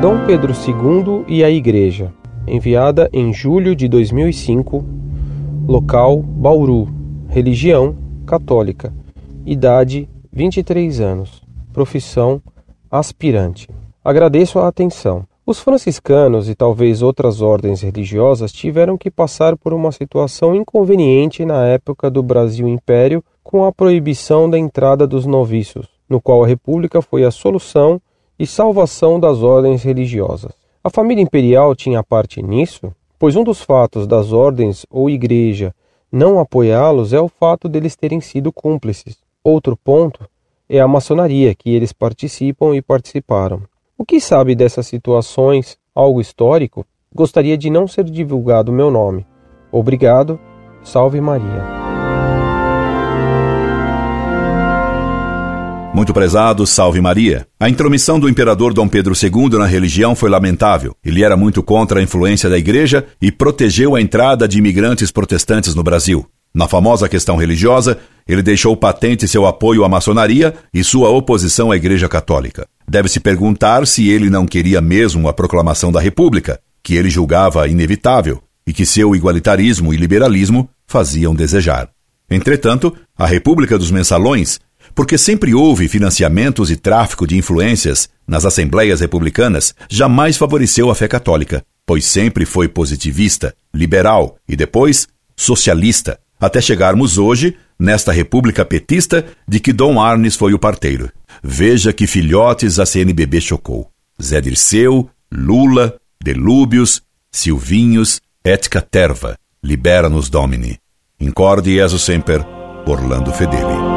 Dom Pedro II e a Igreja, enviada em julho de 2005, local Bauru, religião católica, idade 23 anos, profissão aspirante. Agradeço a atenção. Os franciscanos e talvez outras ordens religiosas tiveram que passar por uma situação inconveniente na época do Brasil Império com a proibição da entrada dos noviços, no qual a República foi a solução e salvação das ordens religiosas. A família imperial tinha parte nisso, pois um dos fatos das ordens ou igreja não apoiá-los é o fato deles terem sido cúmplices. Outro ponto é a maçonaria, que eles participam e participaram. O que sabe dessas situações, algo histórico, gostaria de não ser divulgado meu nome. Obrigado, salve Maria. Muito prezado, salve Maria. A intromissão do imperador Dom Pedro II na religião foi lamentável. Ele era muito contra a influência da igreja e protegeu a entrada de imigrantes protestantes no Brasil. Na famosa questão religiosa, ele deixou patente seu apoio à maçonaria e sua oposição à Igreja Católica. Deve-se perguntar se ele não queria mesmo a proclamação da República, que ele julgava inevitável e que seu igualitarismo e liberalismo faziam desejar. Entretanto, a República dos Mensalões, porque sempre houve financiamentos e tráfico de influências nas assembleias republicanas, jamais favoreceu a fé católica, pois sempre foi positivista, liberal e depois socialista, até chegarmos hoje nesta república petista de que Dom Arnes foi o parteiro. Veja que filhotes a CNBB chocou. Zé Dirceu, Lula, Delúbios, Silvinhos, et caterva. Libera-nos Domini. Incorde Jesus Semper, Orlando Fedeli.